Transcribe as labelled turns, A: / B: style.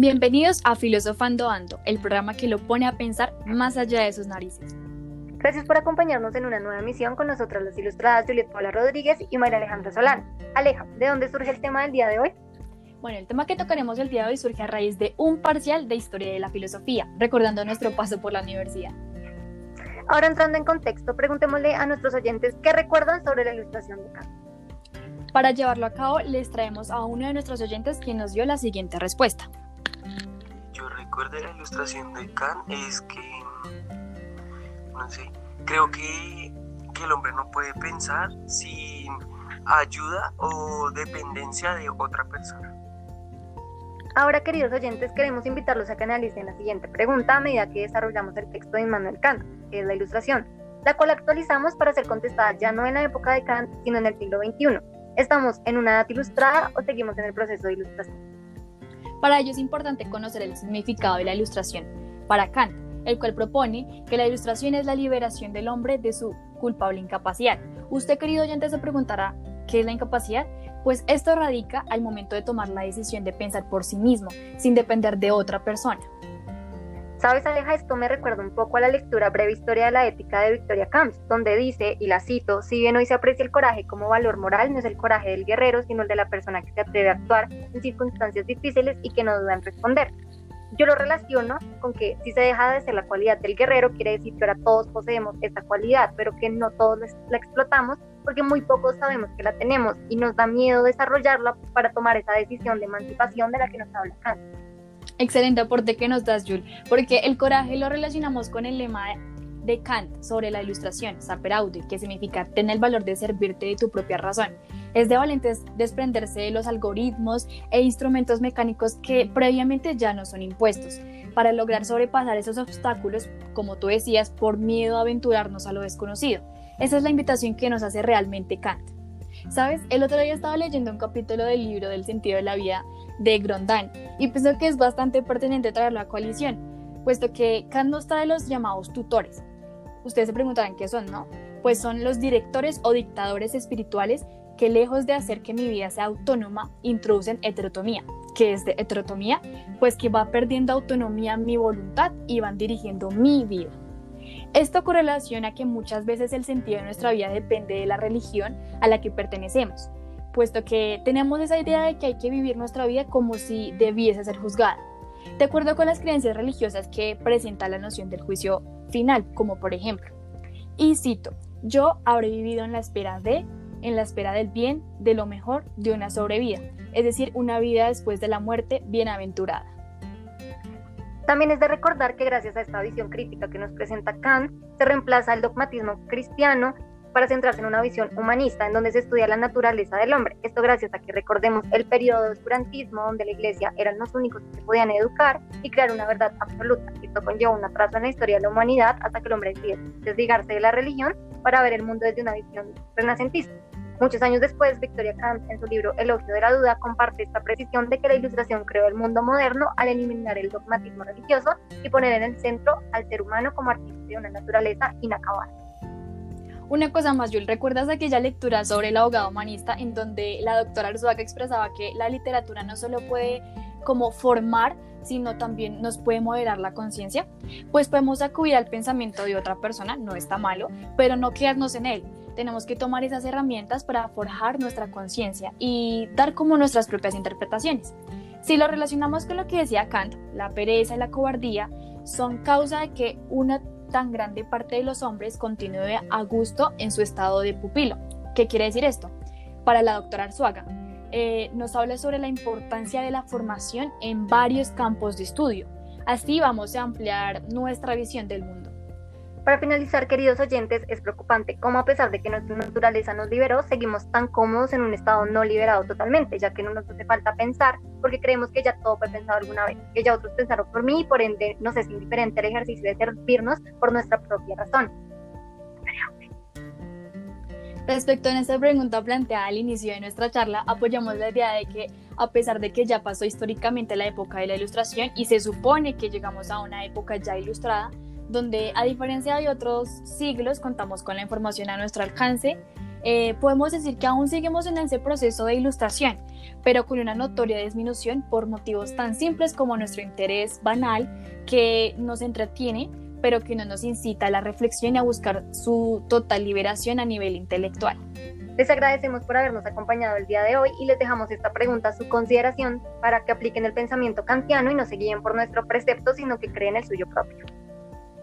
A: Bienvenidos a Filosofando Ando, el programa que lo pone a pensar más allá de sus narices.
B: Gracias por acompañarnos en una nueva emisión con nosotras las ilustradas Juliet Paula Rodríguez y María Alejandra Solán. Aleja, ¿de dónde surge el tema del día de hoy?
A: Bueno, el tema que tocaremos el día de hoy surge a raíz de un parcial de Historia de la Filosofía, recordando nuestro paso por la universidad.
B: Ahora entrando en contexto, preguntémosle a nuestros oyentes qué recuerdan sobre la ilustración de Kant.
A: Para llevarlo a cabo, les traemos a uno de nuestros oyentes quien nos dio la siguiente respuesta.
C: Recuerdo la ilustración de Kant es que, no sé, creo que, que el hombre no puede pensar sin ayuda o dependencia de otra persona.
B: Ahora, queridos oyentes, queremos invitarlos a que analicen la siguiente pregunta a medida que desarrollamos el texto de Immanuel Kant, que es la ilustración, la cual actualizamos para ser contestada ya no en la época de Kant, sino en el siglo XXI. ¿Estamos en una edad ilustrada o seguimos en el proceso de ilustración?
A: Para ello es importante conocer el significado de la ilustración. Para Kant, el cual propone que la ilustración es la liberación del hombre de su culpable incapacidad. Usted, querido oyente, se preguntará, ¿qué es la incapacidad? Pues esto radica al momento de tomar la decisión de pensar por sí mismo, sin depender de otra persona.
B: ¿Sabes, Aleja? Esto me recuerda un poco a la lectura Breve Historia de la Ética de Victoria Camps, donde dice, y la cito, si bien hoy se aprecia el coraje como valor moral, no es el coraje del guerrero, sino el de la persona que se atreve a actuar en circunstancias difíciles y que no duda en responder. Yo lo relaciono con que si se deja de ser la cualidad del guerrero, quiere decir que ahora todos poseemos esta cualidad, pero que no todos la explotamos porque muy pocos sabemos que la tenemos y nos da miedo desarrollarla para tomar esa decisión de emancipación de la que nos habla Kant.
A: Excelente aporte que nos das, Jules, porque el coraje lo relacionamos con el lema de Kant sobre la ilustración, saper aude, que significa tener el valor de servirte de tu propia razón. Es de valientes desprenderse de los algoritmos e instrumentos mecánicos que previamente ya no son impuestos, para lograr sobrepasar esos obstáculos, como tú decías, por miedo a aventurarnos a lo desconocido. Esa es la invitación que nos hace realmente Kant. ¿Sabes? El otro día estaba leyendo un capítulo del libro del sentido de la vida de Grondin y pienso que es bastante pertinente traerlo a coalición, puesto que Kant nos trae los llamados tutores. Ustedes se preguntarán qué son, ¿no? Pues son los directores o dictadores espirituales que lejos de hacer que mi vida sea autónoma, introducen heterotomía. ¿Qué es de heterotomía? Pues que va perdiendo autonomía mi voluntad y van dirigiendo mi vida. Esto correlaciona que muchas veces el sentido de nuestra vida depende de la religión a la que pertenecemos, puesto que tenemos esa idea de que hay que vivir nuestra vida como si debiese ser juzgada, de acuerdo con las creencias religiosas que presenta la noción del juicio final, como por ejemplo, y cito, yo habré vivido en la espera de, en la espera del bien, de lo mejor, de una sobrevida, es decir, una vida después de la muerte bienaventurada.
B: También es de recordar que gracias a esta visión crítica que nos presenta Kant, se reemplaza el dogmatismo cristiano para centrarse en una visión humanista en donde se estudia la naturaleza del hombre. Esto gracias a que recordemos el periodo de oscurantismo donde la iglesia eran los únicos que se podían educar y crear una verdad absoluta. Esto conlleva un atraso en la historia de la humanidad hasta que el hombre decide desligarse de la religión para ver el mundo desde una visión renacentista. Muchos años después, Victoria Kant, en su libro Elogio de la Duda, comparte esta precisión de que la ilustración creó el mundo moderno al eliminar el dogmatismo religioso y poner en el centro al ser humano como artista de una naturaleza inacabada.
A: Una cosa más, Jules, ¿recuerdas aquella lectura sobre el abogado humanista en donde la doctora Arzuaga expresaba que la literatura no solo puede como formar, sino también nos puede moderar la conciencia? Pues podemos acudir al pensamiento de otra persona, no está malo, pero no quedarnos en él, tenemos que tomar esas herramientas para forjar nuestra conciencia y dar como nuestras propias interpretaciones. Si lo relacionamos con lo que decía Kant, la pereza y la cobardía son causa de que una tan grande parte de los hombres continúe a gusto en su estado de pupilo. ¿Qué quiere decir esto? Para la doctora Arzuaga, eh, nos habla sobre la importancia de la formación en varios campos de estudio. Así vamos a ampliar nuestra visión del mundo.
B: Para finalizar, queridos oyentes, es preocupante cómo a pesar de que nuestra naturaleza nos liberó, seguimos tan cómodos en un estado no liberado totalmente, ya que no nos hace falta pensar, porque creemos que ya todo fue pensado alguna vez, que ya otros pensaron por mí y por ende nos es indiferente el ejercicio de servirnos por nuestra propia razón.
A: Respecto a esta pregunta planteada al inicio de nuestra charla, apoyamos la idea de que a pesar de que ya pasó históricamente la época de la ilustración y se supone que llegamos a una época ya ilustrada, donde a diferencia de otros siglos contamos con la información a nuestro alcance, eh, podemos decir que aún seguimos en ese proceso de ilustración, pero con una notoria disminución por motivos tan simples como nuestro interés banal que nos entretiene, pero que no nos incita a la reflexión y a buscar su total liberación a nivel intelectual.
B: Les agradecemos por habernos acompañado el día de hoy y les dejamos esta pregunta a su consideración para que apliquen el pensamiento kantiano y no se guíen por nuestro precepto, sino que creen el suyo propio.